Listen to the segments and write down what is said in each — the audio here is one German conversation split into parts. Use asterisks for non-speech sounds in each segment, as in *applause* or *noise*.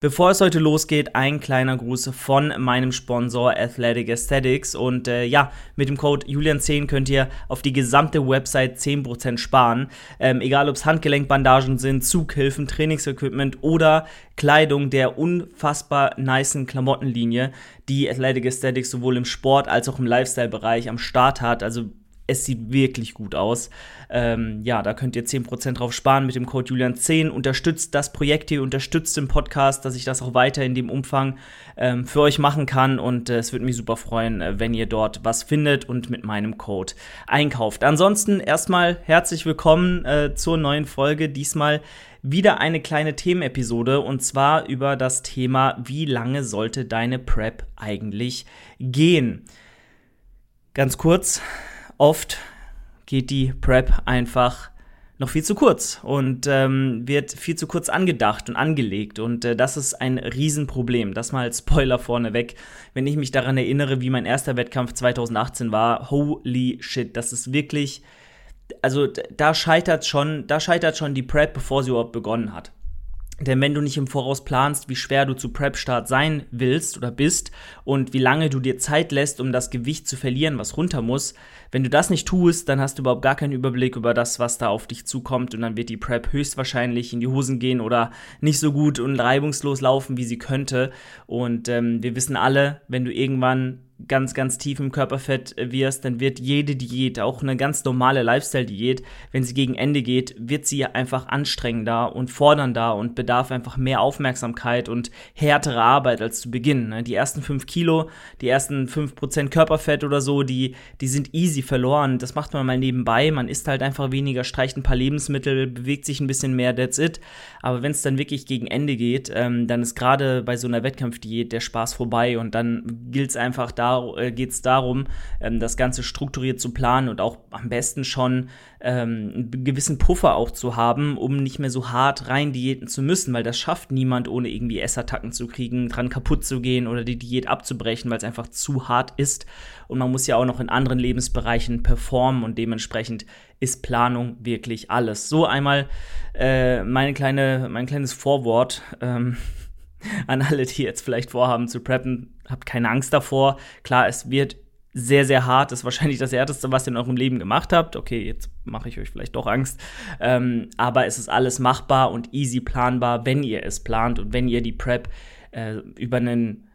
Bevor es heute losgeht, ein kleiner Gruß von meinem Sponsor Athletic Aesthetics. Und äh, ja, mit dem Code Julian10 könnt ihr auf die gesamte Website 10% sparen. Ähm, egal ob es Handgelenkbandagen sind, Zughilfen, Trainingsequipment oder Kleidung der unfassbar nicen Klamottenlinie, die Athletic Aesthetics sowohl im Sport als auch im Lifestyle-Bereich am Start hat. Also es sieht wirklich gut aus. Ähm, ja, da könnt ihr 10% drauf sparen mit dem Code Julian10. Unterstützt das Projekt hier, unterstützt den Podcast, dass ich das auch weiter in dem Umfang ähm, für euch machen kann. Und äh, es würde mich super freuen, äh, wenn ihr dort was findet und mit meinem Code einkauft. Ansonsten erstmal herzlich willkommen äh, zur neuen Folge. Diesmal wieder eine kleine Themenepisode und zwar über das Thema, wie lange sollte deine Prep eigentlich gehen? Ganz kurz, oft geht die Prep einfach noch viel zu kurz und ähm, wird viel zu kurz angedacht und angelegt. Und äh, das ist ein Riesenproblem. Das mal als Spoiler vorneweg. Wenn ich mich daran erinnere, wie mein erster Wettkampf 2018 war, holy shit, das ist wirklich. Also da scheitert schon, da scheitert schon die Prep, bevor sie überhaupt begonnen hat. Denn wenn du nicht im Voraus planst, wie schwer du zu Prep-Start sein willst oder bist und wie lange du dir Zeit lässt, um das Gewicht zu verlieren, was runter muss, wenn du das nicht tust, dann hast du überhaupt gar keinen Überblick über das, was da auf dich zukommt und dann wird die Prep höchstwahrscheinlich in die Hosen gehen oder nicht so gut und reibungslos laufen, wie sie könnte. Und ähm, wir wissen alle, wenn du irgendwann ganz, ganz tief im Körperfett wirst, dann wird jede Diät, auch eine ganz normale Lifestyle-Diät, wenn sie gegen Ende geht, wird sie einfach anstrengender und fordernder und bedarf einfach mehr Aufmerksamkeit und härtere Arbeit als zu Beginn. Ne? Die ersten fünf Kilo, die ersten fünf Prozent Körperfett oder so, die, die sind easy verloren. Das macht man mal nebenbei. Man isst halt einfach weniger, streicht ein paar Lebensmittel, bewegt sich ein bisschen mehr, that's it. Aber wenn es dann wirklich gegen Ende geht, ähm, dann ist gerade bei so einer Wettkampfdiät der Spaß vorbei und dann gilt es einfach da, äh, geht es darum, ähm, das Ganze strukturiert zu planen und auch am besten schon ähm, einen gewissen Puffer auch zu haben, um nicht mehr so hart rein diäten zu müssen, weil das schafft niemand, ohne irgendwie Essattacken zu kriegen, dran kaputt zu gehen oder die Diät abzubrechen, weil es einfach zu hart ist. Und man muss ja auch noch in anderen Lebensbereichen performen und dementsprechend ist Planung wirklich alles. So einmal äh, meine kleine, mein kleines Vorwort. Ähm, *laughs* an alle, die jetzt vielleicht vorhaben zu preppen, habt keine Angst davor. Klar, es wird sehr, sehr hart. Das ist wahrscheinlich das Härteste, was ihr in eurem Leben gemacht habt. Okay, jetzt mache ich euch vielleicht doch Angst. Ähm, aber es ist alles machbar und easy planbar, wenn ihr es plant und wenn ihr die Prep äh, über einen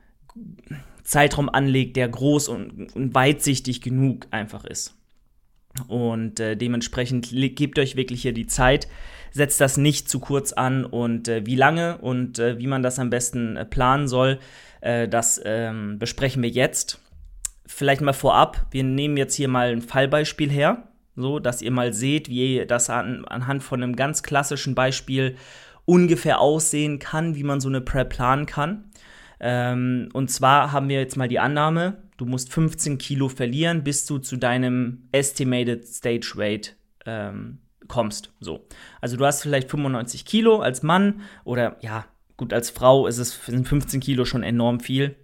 Zeitraum anlegt, der groß und, und weitsichtig genug einfach ist. Und äh, dementsprechend gebt euch wirklich hier die Zeit, setzt das nicht zu kurz an und äh, wie lange und äh, wie man das am besten äh, planen soll, äh, das ähm, besprechen wir jetzt. Vielleicht mal vorab, wir nehmen jetzt hier mal ein Fallbeispiel her, so dass ihr mal seht, wie das an, anhand von einem ganz klassischen Beispiel ungefähr aussehen kann, wie man so eine Prep planen kann. Ähm, und zwar haben wir jetzt mal die Annahme, du musst 15 Kilo verlieren, bis du zu deinem Estimated Stage Weight ähm, kommst. So. Also du hast vielleicht 95 Kilo als Mann oder ja, gut, als Frau ist es, sind 15 Kilo schon enorm viel.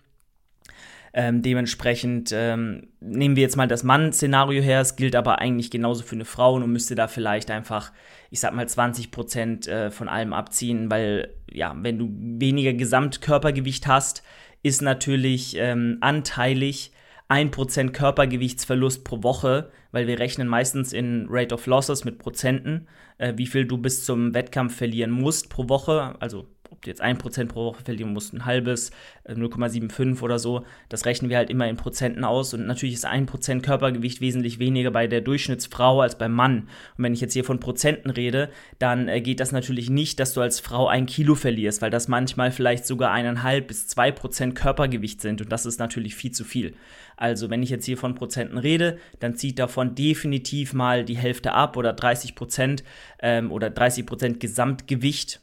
Ähm, dementsprechend ähm, nehmen wir jetzt mal das Mann-Szenario her. Es gilt aber eigentlich genauso für eine Frau und müsste da vielleicht einfach, ich sag mal, 20 Prozent äh, von allem abziehen, weil, ja, wenn du weniger Gesamtkörpergewicht hast, ist natürlich ähm, anteilig 1% Körpergewichtsverlust pro Woche, weil wir rechnen meistens in Rate of Losses mit Prozenten, äh, wie viel du bis zum Wettkampf verlieren musst pro Woche, also ob jetzt 1% pro Woche verlieren musst, ein halbes, 0,75 äh, oder so, das rechnen wir halt immer in Prozenten aus und natürlich ist 1% Körpergewicht wesentlich weniger bei der Durchschnittsfrau als beim Mann. Und wenn ich jetzt hier von Prozenten rede, dann äh, geht das natürlich nicht, dass du als Frau ein Kilo verlierst, weil das manchmal vielleicht sogar eineinhalb bis zwei Prozent Körpergewicht sind und das ist natürlich viel zu viel. Also wenn ich jetzt hier von Prozenten rede, dann zieht davon definitiv mal die Hälfte ab oder 30 Prozent ähm, oder 30 Prozent Gesamtgewicht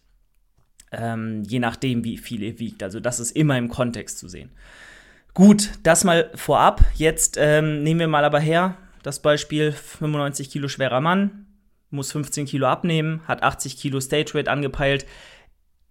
ähm, je nachdem, wie viel ihr wiegt. Also das ist immer im Kontext zu sehen. Gut, das mal vorab. Jetzt ähm, nehmen wir mal aber her das Beispiel 95 Kilo schwerer Mann, muss 15 Kilo abnehmen, hat 80 Kilo Stage Weight angepeilt.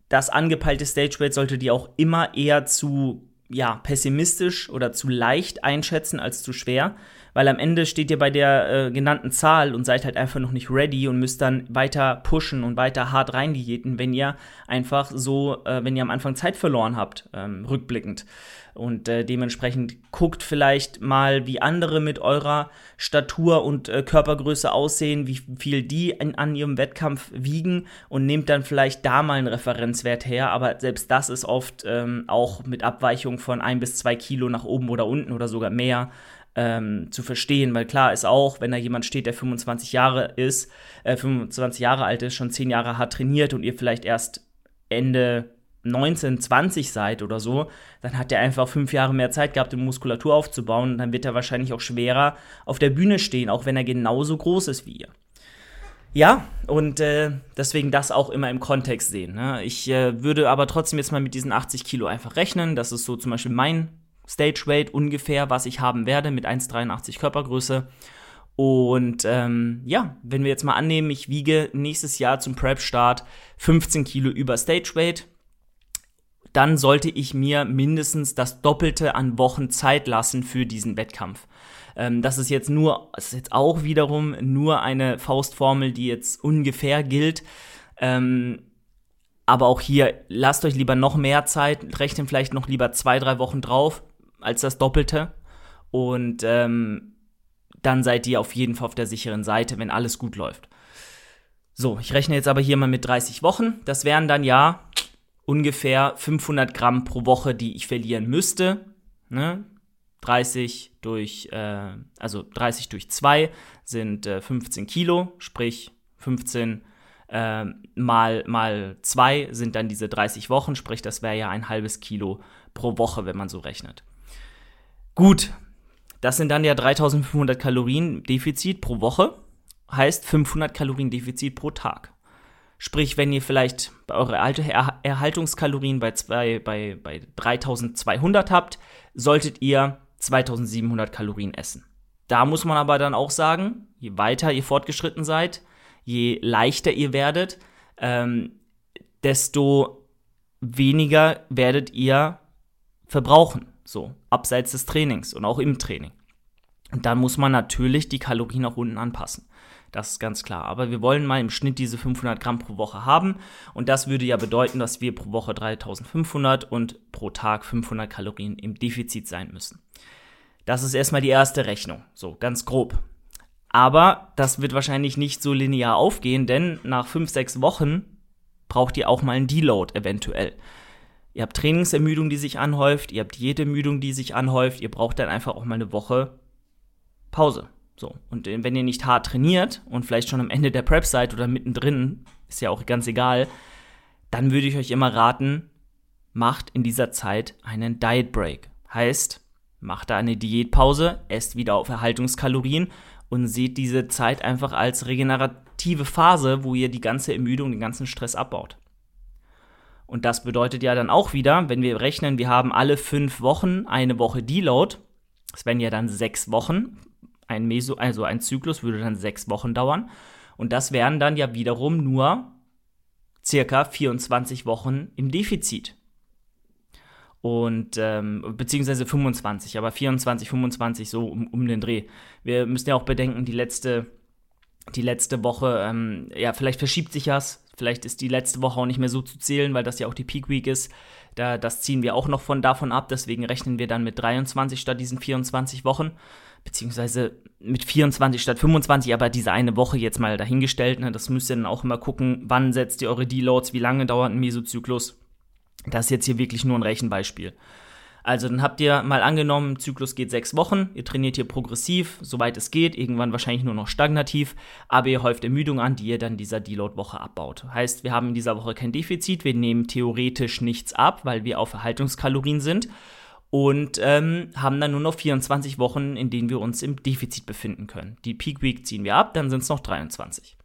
Das angepeilte Stage Weight sollte die auch immer eher zu ja, pessimistisch oder zu leicht einschätzen als zu schwer, weil am Ende steht ihr bei der äh, genannten Zahl und seid halt einfach noch nicht ready und müsst dann weiter pushen und weiter hart rein diäten, wenn ihr einfach so, äh, wenn ihr am Anfang Zeit verloren habt, ähm, rückblickend. Und äh, dementsprechend guckt vielleicht mal, wie andere mit eurer Statur und äh, Körpergröße aussehen, wie viel die in, an ihrem Wettkampf wiegen und nehmt dann vielleicht da mal einen Referenzwert her. Aber selbst das ist oft ähm, auch mit Abweichung von ein bis zwei Kilo nach oben oder unten oder sogar mehr ähm, zu verstehen, weil klar ist auch, wenn da jemand steht, der 25 Jahre ist, äh, 25 Jahre alt ist, schon 10 Jahre hart trainiert und ihr vielleicht erst Ende 19, 20 seid oder so, dann hat er einfach fünf Jahre mehr Zeit gehabt, um Muskulatur aufzubauen. Und dann wird er wahrscheinlich auch schwerer auf der Bühne stehen, auch wenn er genauso groß ist wie ihr. Ja, und äh, deswegen das auch immer im Kontext sehen. Ne? Ich äh, würde aber trotzdem jetzt mal mit diesen 80 Kilo einfach rechnen. Das ist so zum Beispiel mein Stage Weight ungefähr, was ich haben werde mit 1,83 Körpergröße. Und ähm, ja, wenn wir jetzt mal annehmen, ich wiege nächstes Jahr zum Prep-Start 15 Kilo über Stage Weight, dann sollte ich mir mindestens das Doppelte an Wochen Zeit lassen für diesen Wettkampf. Ähm, das ist jetzt nur, das ist jetzt auch wiederum nur eine Faustformel, die jetzt ungefähr gilt. Ähm, aber auch hier, lasst euch lieber noch mehr Zeit, rechnen vielleicht noch lieber zwei, drei Wochen drauf als das Doppelte. Und ähm, dann seid ihr auf jeden Fall auf der sicheren Seite, wenn alles gut läuft. So, ich rechne jetzt aber hier mal mit 30 Wochen. Das wären dann ja ungefähr 500 Gramm pro Woche, die ich verlieren müsste. Ne? 30 durch, äh, also 30 durch 2 sind äh, 15 Kilo, sprich 15 äh, mal, mal 2 sind dann diese 30 Wochen, sprich das wäre ja ein halbes Kilo pro Woche, wenn man so rechnet. Gut, das sind dann ja 3500 Kalorien Defizit pro Woche, heißt 500 Kalorien Defizit pro Tag. Sprich, wenn ihr vielleicht eure alte er Erhaltungskalorien bei, zwei, bei, bei 3200 habt, solltet ihr 2700 Kalorien essen. Da muss man aber dann auch sagen, je weiter ihr fortgeschritten seid, je leichter ihr werdet, ähm, desto weniger werdet ihr verbrauchen, so abseits des Trainings und auch im Training. Und dann muss man natürlich die Kalorien nach unten anpassen. Das ist ganz klar. Aber wir wollen mal im Schnitt diese 500 Gramm pro Woche haben. Und das würde ja bedeuten, dass wir pro Woche 3500 und pro Tag 500 Kalorien im Defizit sein müssen. Das ist erstmal die erste Rechnung. So, ganz grob. Aber das wird wahrscheinlich nicht so linear aufgehen, denn nach 5, 6 Wochen braucht ihr auch mal einen Deload eventuell. Ihr habt Trainingsermüdung, die sich anhäuft, ihr habt jede Ermüdung, die sich anhäuft, ihr braucht dann einfach auch mal eine Woche Pause. So, und wenn ihr nicht hart trainiert und vielleicht schon am Ende der Prep seid oder mittendrin, ist ja auch ganz egal, dann würde ich euch immer raten, macht in dieser Zeit einen Diet Break. Heißt, macht da eine Diätpause, esst wieder auf Erhaltungskalorien und seht diese Zeit einfach als regenerative Phase, wo ihr die ganze Ermüdung, den ganzen Stress abbaut. Und das bedeutet ja dann auch wieder, wenn wir rechnen, wir haben alle fünf Wochen eine Woche Deload, das wären ja dann sechs Wochen, ein Meso, also ein Zyklus würde dann sechs Wochen dauern. Und das wären dann ja wiederum nur circa 24 Wochen im Defizit. Und, ähm, beziehungsweise 25, aber 24, 25 so um, um den Dreh. Wir müssen ja auch bedenken, die letzte, die letzte Woche, ähm, ja, vielleicht verschiebt sich das. Vielleicht ist die letzte Woche auch nicht mehr so zu zählen, weil das ja auch die Peak Week ist. Da, das ziehen wir auch noch von davon ab. Deswegen rechnen wir dann mit 23 statt diesen 24 Wochen beziehungsweise mit 24 statt 25, aber diese eine Woche jetzt mal dahingestellt. Ne? Das müsst ihr dann auch immer gucken, wann setzt ihr eure Deloads, wie lange dauert ein Mesozyklus. Das ist jetzt hier wirklich nur ein Rechenbeispiel. Also dann habt ihr mal angenommen, Zyklus geht sechs Wochen, ihr trainiert hier progressiv, soweit es geht, irgendwann wahrscheinlich nur noch stagnativ, aber ihr häuft Ermüdung an, die ihr dann dieser Deload-Woche abbaut. Heißt, wir haben in dieser Woche kein Defizit, wir nehmen theoretisch nichts ab, weil wir auf Erhaltungskalorien sind und ähm, haben dann nur noch 24 Wochen, in denen wir uns im Defizit befinden können. Die Peak Week ziehen wir ab, dann sind es noch 23.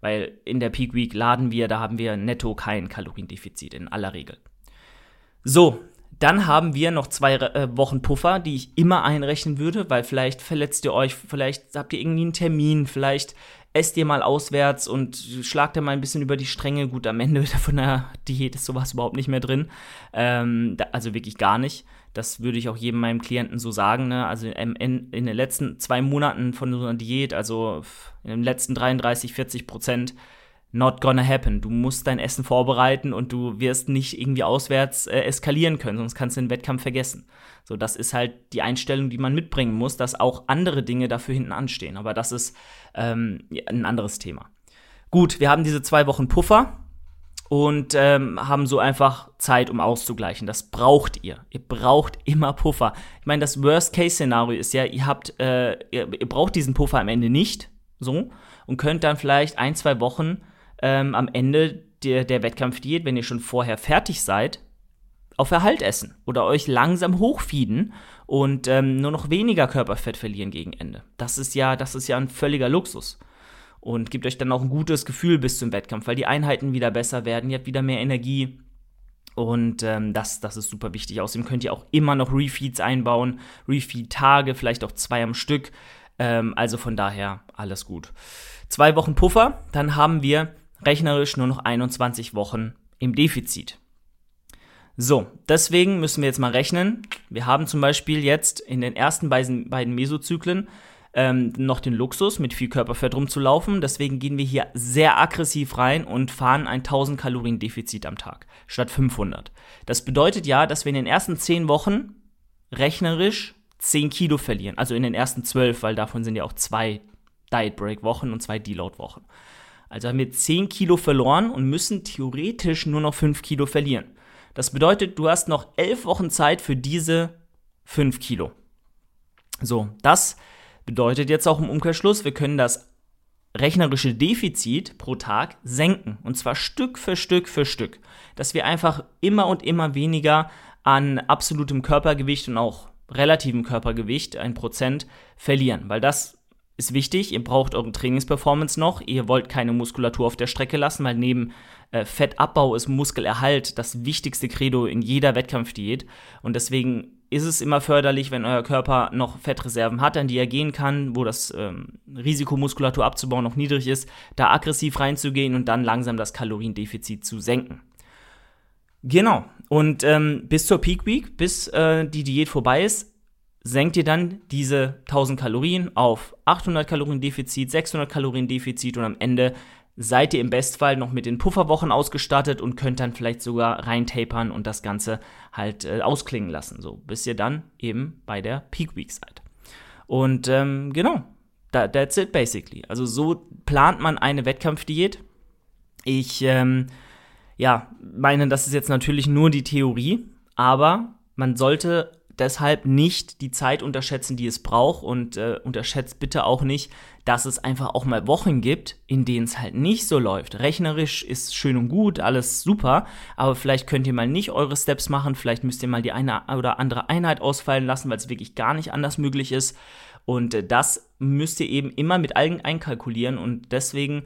Weil in der Peak Week laden wir, da haben wir netto kein Kaloriendefizit in aller Regel. So, dann haben wir noch zwei äh, Wochen Puffer, die ich immer einrechnen würde, weil vielleicht verletzt ihr euch, vielleicht habt ihr irgendwie einen Termin, vielleicht esst ihr mal auswärts und schlagt ihr mal ein bisschen über die Stränge. Gut, am Ende *laughs* von der Diät ist sowas überhaupt nicht mehr drin. Ähm, da, also wirklich gar nicht. Das würde ich auch jedem meinem Klienten so sagen. Ne? Also in, in, in, den letzten zwei Monaten von so einer Diät, also in den letzten 33, 40 Prozent, not gonna happen. Du musst dein Essen vorbereiten und du wirst nicht irgendwie auswärts äh, eskalieren können, sonst kannst du den Wettkampf vergessen. So, das ist halt die Einstellung, die man mitbringen muss, dass auch andere Dinge dafür hinten anstehen. Aber das ist ähm, ein anderes Thema. Gut, wir haben diese zwei Wochen Puffer und ähm, haben so einfach Zeit, um auszugleichen. Das braucht ihr. Ihr braucht immer Puffer. Ich meine, das Worst-Case-Szenario ist ja, ihr habt, äh, ihr, ihr, braucht diesen Puffer am Ende nicht, so, und könnt dann vielleicht ein, zwei Wochen ähm, am Ende der, der Wettkampfdiät, wenn ihr schon vorher fertig seid, auf Erhalt essen oder euch langsam hochfieden und ähm, nur noch weniger Körperfett verlieren gegen Ende. Das ist ja, das ist ja ein völliger Luxus. Und gibt euch dann auch ein gutes Gefühl bis zum Wettkampf, weil die Einheiten wieder besser werden, ihr habt wieder mehr Energie. Und ähm, das, das ist super wichtig. Außerdem könnt ihr auch immer noch Refeeds einbauen, Refeed-Tage, vielleicht auch zwei am Stück. Ähm, also von daher alles gut. Zwei Wochen Puffer, dann haben wir rechnerisch nur noch 21 Wochen im Defizit. So, deswegen müssen wir jetzt mal rechnen. Wir haben zum Beispiel jetzt in den ersten beiden, Mesozyklen ähm, noch den Luxus, mit viel Körperfett rumzulaufen. Deswegen gehen wir hier sehr aggressiv rein und fahren ein 1000 Kalorien Defizit am Tag statt 500. Das bedeutet ja, dass wir in den ersten 10 Wochen rechnerisch 10 Kilo verlieren. Also in den ersten 12, weil davon sind ja auch zwei Diet Break Wochen und zwei Deload Wochen. Also haben wir 10 Kilo verloren und müssen theoretisch nur noch 5 Kilo verlieren. Das bedeutet, du hast noch elf Wochen Zeit für diese fünf Kilo. So, das bedeutet jetzt auch im Umkehrschluss, wir können das rechnerische Defizit pro Tag senken. Und zwar Stück für Stück für Stück. Dass wir einfach immer und immer weniger an absolutem Körpergewicht und auch relativem Körpergewicht, ein Prozent, verlieren. Weil das ist wichtig. Ihr braucht eure Trainingsperformance noch. Ihr wollt keine Muskulatur auf der Strecke lassen, weil neben äh, Fettabbau ist Muskelerhalt das wichtigste Credo in jeder Wettkampfdiät. Und deswegen ist es immer förderlich, wenn euer Körper noch Fettreserven hat, an die er gehen kann, wo das ähm, Risiko, Muskulatur abzubauen, noch niedrig ist, da aggressiv reinzugehen und dann langsam das Kaloriendefizit zu senken. Genau. Und ähm, bis zur Peak Week, bis äh, die Diät vorbei ist, senkt ihr dann diese 1000 Kalorien auf 800 Kalorien Defizit, 600 Kalorien Defizit und am Ende seid ihr im Bestfall noch mit den Pufferwochen ausgestattet und könnt dann vielleicht sogar reintapern und das Ganze halt äh, ausklingen lassen, so bis ihr dann eben bei der Peak Week seid. Und ähm, genau, that, that's it basically. Also so plant man eine Wettkampfdiät. Ich ähm, ja meine, das ist jetzt natürlich nur die Theorie, aber man sollte deshalb nicht die Zeit unterschätzen, die es braucht und äh, unterschätzt bitte auch nicht, dass es einfach auch mal Wochen gibt, in denen es halt nicht so läuft. Rechnerisch ist schön und gut, alles super, aber vielleicht könnt ihr mal nicht eure Steps machen, vielleicht müsst ihr mal die eine oder andere Einheit ausfallen lassen, weil es wirklich gar nicht anders möglich ist und äh, das müsst ihr eben immer mit allen einkalkulieren und deswegen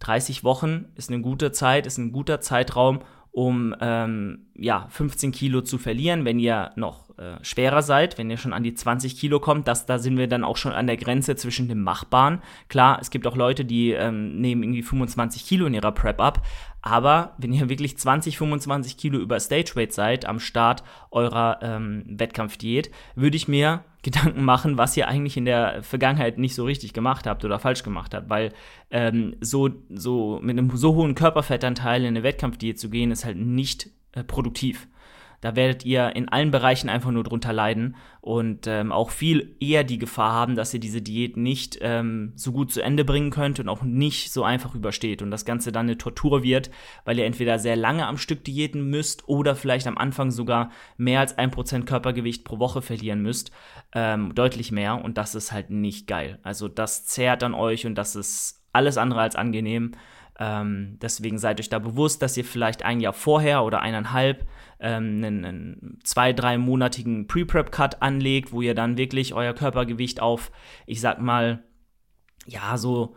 30 Wochen ist eine gute Zeit, ist ein guter Zeitraum, um ähm, ja, 15 Kilo zu verlieren. Wenn ihr noch äh, schwerer seid, wenn ihr schon an die 20 Kilo kommt, das, da sind wir dann auch schon an der Grenze zwischen dem Machbaren. Klar, es gibt auch Leute, die ähm, nehmen irgendwie 25 Kilo in ihrer Prep ab, aber wenn ihr wirklich 20, 25 Kilo über Stage Weight seid am Start eurer ähm, Wettkampfdiät, würde ich mir Gedanken machen, was ihr eigentlich in der Vergangenheit nicht so richtig gemacht habt oder falsch gemacht habt, weil ähm, so, so mit einem so hohen Körperfettanteil in eine Wettkampfdiät zu gehen, ist halt nicht äh, produktiv. Da werdet ihr in allen Bereichen einfach nur drunter leiden und ähm, auch viel eher die Gefahr haben, dass ihr diese Diät nicht ähm, so gut zu Ende bringen könnt und auch nicht so einfach übersteht und das Ganze dann eine Tortur wird, weil ihr entweder sehr lange am Stück diäten müsst oder vielleicht am Anfang sogar mehr als ein Prozent Körpergewicht pro Woche verlieren müsst. Ähm, deutlich mehr und das ist halt nicht geil. Also das zehrt an euch und das ist alles andere als angenehm. Ähm, deswegen seid euch da bewusst, dass ihr vielleicht ein Jahr vorher oder eineinhalb ähm, einen, einen zwei-, dreimonatigen Pre-Prep-Cut anlegt, wo ihr dann wirklich euer Körpergewicht auf, ich sag mal, ja, so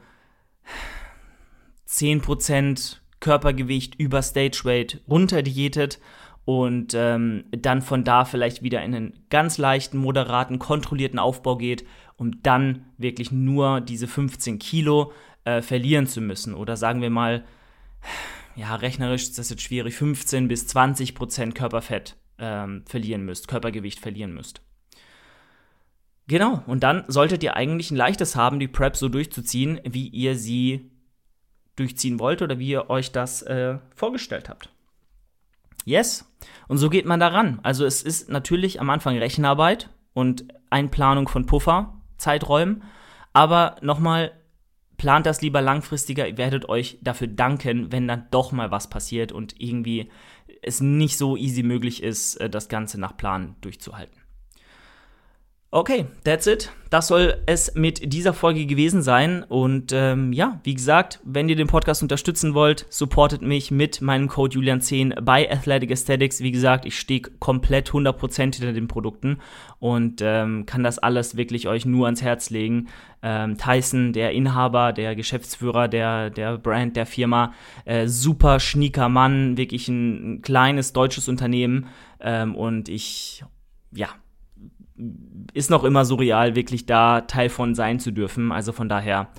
10% Körpergewicht über Stage Weight runterdiätet und ähm, dann von da vielleicht wieder in einen ganz leichten, moderaten, kontrollierten Aufbau geht, um dann wirklich nur diese 15 Kilo äh, verlieren zu müssen. Oder sagen wir mal, ja, rechnerisch ist das jetzt schwierig, 15 bis 20 Prozent Körperfett ähm, verlieren müsst, Körpergewicht verlieren müsst. Genau, und dann solltet ihr eigentlich ein leichtes haben, die Prep so durchzuziehen, wie ihr sie durchziehen wollt oder wie ihr euch das äh, vorgestellt habt. Yes. Und so geht man daran. Also es ist natürlich am Anfang Rechenarbeit und Einplanung von Puffer, Zeiträumen. Aber nochmal, plant das lieber langfristiger. Ihr werdet euch dafür danken, wenn dann doch mal was passiert und irgendwie es nicht so easy möglich ist, äh, das Ganze nach Plan durchzuhalten. Okay, that's it. Das soll es mit dieser Folge gewesen sein. Und ähm, ja, wie gesagt, wenn ihr den Podcast unterstützen wollt, supportet mich mit meinem Code Julian10 bei Athletic Aesthetics. Wie gesagt, ich stehe komplett 100% hinter den Produkten und ähm, kann das alles wirklich euch nur ans Herz legen. Ähm, Tyson, der Inhaber, der Geschäftsführer der, der Brand, der Firma, äh, super schnieker Mann, wirklich ein, ein kleines deutsches Unternehmen. Ähm, und ich, ja, ist noch immer surreal, wirklich da Teil von sein zu dürfen. Also von daher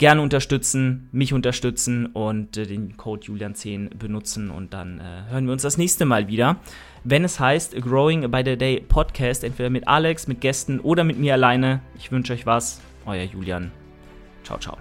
gerne unterstützen, mich unterstützen und äh, den Code Julian10 benutzen und dann äh, hören wir uns das nächste Mal wieder, wenn es heißt Growing by the Day Podcast, entweder mit Alex, mit Gästen oder mit mir alleine. Ich wünsche euch was, euer Julian. Ciao, ciao.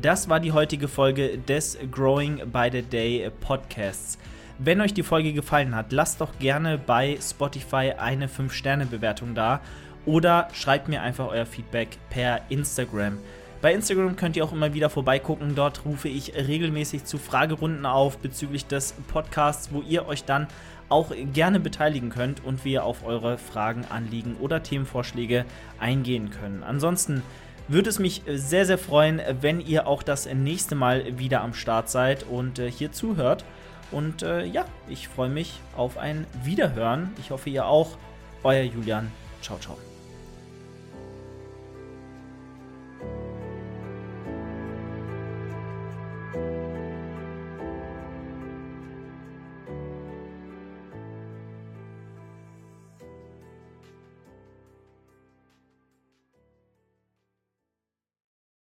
Das war die heutige Folge des Growing by the Day Podcasts. Wenn euch die Folge gefallen hat, lasst doch gerne bei Spotify eine 5-Sterne-Bewertung da oder schreibt mir einfach euer Feedback per Instagram. Bei Instagram könnt ihr auch immer wieder vorbeigucken. Dort rufe ich regelmäßig zu Fragerunden auf bezüglich des Podcasts, wo ihr euch dann auch gerne beteiligen könnt und wir auf eure Fragen, Anliegen oder Themenvorschläge eingehen können. Ansonsten würde es mich sehr, sehr freuen, wenn ihr auch das nächste Mal wieder am Start seid und äh, hier zuhört. Und äh, ja, ich freue mich auf ein Wiederhören. Ich hoffe, ihr auch. Euer Julian. Ciao, ciao.